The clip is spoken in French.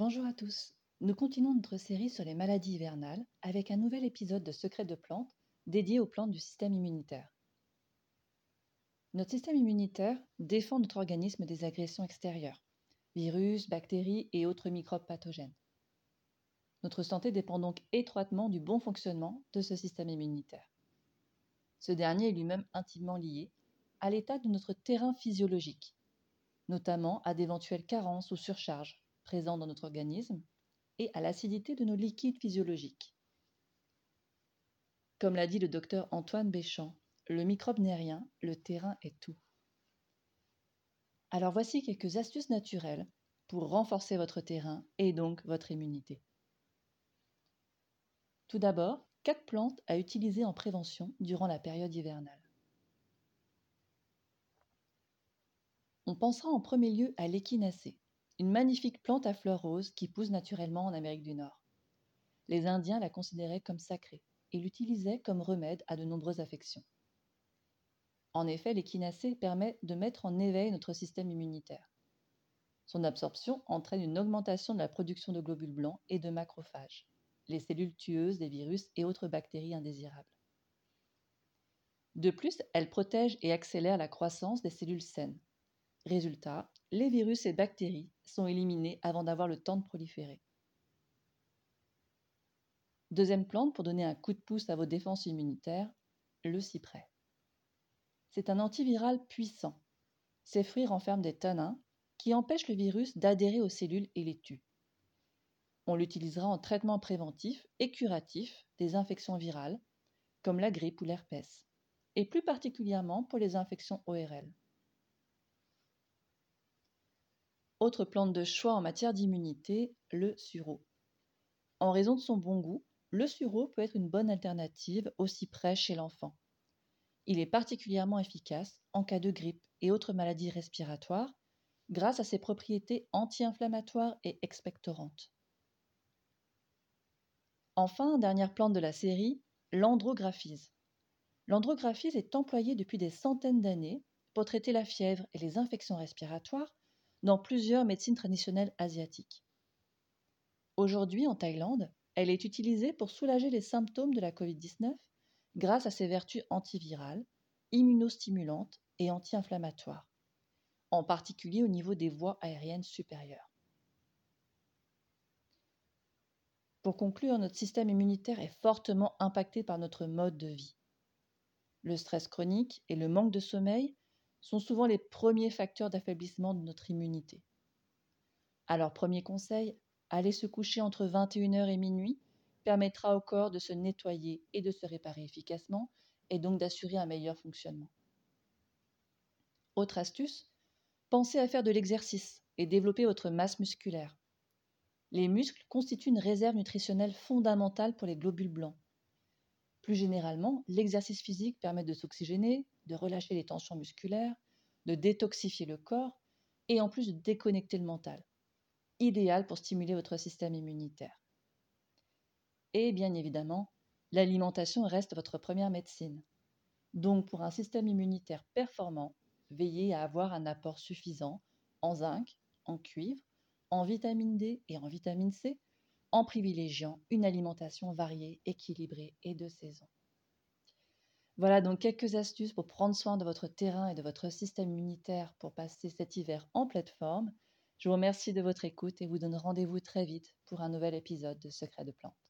Bonjour à tous. Nous continuons notre série sur les maladies hivernales avec un nouvel épisode de Secrets de plantes dédié aux plantes du système immunitaire. Notre système immunitaire défend notre organisme des agressions extérieures, virus, bactéries et autres microbes pathogènes. Notre santé dépend donc étroitement du bon fonctionnement de ce système immunitaire. Ce dernier est lui-même intimement lié à l'état de notre terrain physiologique, notamment à d'éventuelles carences ou surcharges présentes dans notre organisme et à l'acidité de nos liquides physiologiques. Comme l'a dit le docteur Antoine Béchamp, le microbe n'est rien, le terrain est tout. Alors voici quelques astuces naturelles pour renforcer votre terrain et donc votre immunité. Tout d'abord, quatre plantes à utiliser en prévention durant la période hivernale. On pensera en premier lieu à l'échinacée, une magnifique plante à fleurs roses qui pousse naturellement en Amérique du Nord. Les Indiens la considéraient comme sacrée et l'utilisaient comme remède à de nombreuses affections. En effet, l'échinacée permet de mettre en éveil notre système immunitaire. Son absorption entraîne une augmentation de la production de globules blancs et de macrophages, les cellules tueuses des virus et autres bactéries indésirables. De plus, elle protège et accélère la croissance des cellules saines, Résultat, les virus et bactéries sont éliminés avant d'avoir le temps de proliférer. Deuxième plante pour donner un coup de pouce à vos défenses immunitaires, le cyprès. C'est un antiviral puissant. Ses fruits renferment des tanins qui empêchent le virus d'adhérer aux cellules et les tuent. On l'utilisera en traitement préventif et curatif des infections virales, comme la grippe ou l'herpès, et plus particulièrement pour les infections ORL. Autre plante de choix en matière d'immunité, le sureau. En raison de son bon goût, le sureau peut être une bonne alternative au cyprès chez l'enfant. Il est particulièrement efficace en cas de grippe et autres maladies respiratoires grâce à ses propriétés anti-inflammatoires et expectorantes. Enfin, dernière plante de la série, l'andrographise. L'andrographise est employée depuis des centaines d'années pour traiter la fièvre et les infections respiratoires dans plusieurs médecines traditionnelles asiatiques. Aujourd'hui, en Thaïlande, elle est utilisée pour soulager les symptômes de la Covid-19 grâce à ses vertus antivirales, immunostimulantes et anti-inflammatoires, en particulier au niveau des voies aériennes supérieures. Pour conclure, notre système immunitaire est fortement impacté par notre mode de vie. Le stress chronique et le manque de sommeil sont souvent les premiers facteurs d'affaiblissement de notre immunité. Alors, premier conseil, aller se coucher entre 21h et minuit permettra au corps de se nettoyer et de se réparer efficacement et donc d'assurer un meilleur fonctionnement. Autre astuce, pensez à faire de l'exercice et développer votre masse musculaire. Les muscles constituent une réserve nutritionnelle fondamentale pour les globules blancs. Plus généralement, l'exercice physique permet de s'oxygéner, de relâcher les tensions musculaires, de détoxifier le corps et en plus de déconnecter le mental. Idéal pour stimuler votre système immunitaire. Et bien évidemment, l'alimentation reste votre première médecine. Donc pour un système immunitaire performant, veillez à avoir un apport suffisant en zinc, en cuivre, en vitamine D et en vitamine C, en privilégiant une alimentation variée, équilibrée et de saison. Voilà donc quelques astuces pour prendre soin de votre terrain et de votre système immunitaire pour passer cet hiver en pleine forme. Je vous remercie de votre écoute et vous donne rendez-vous très vite pour un nouvel épisode de Secrets de plantes.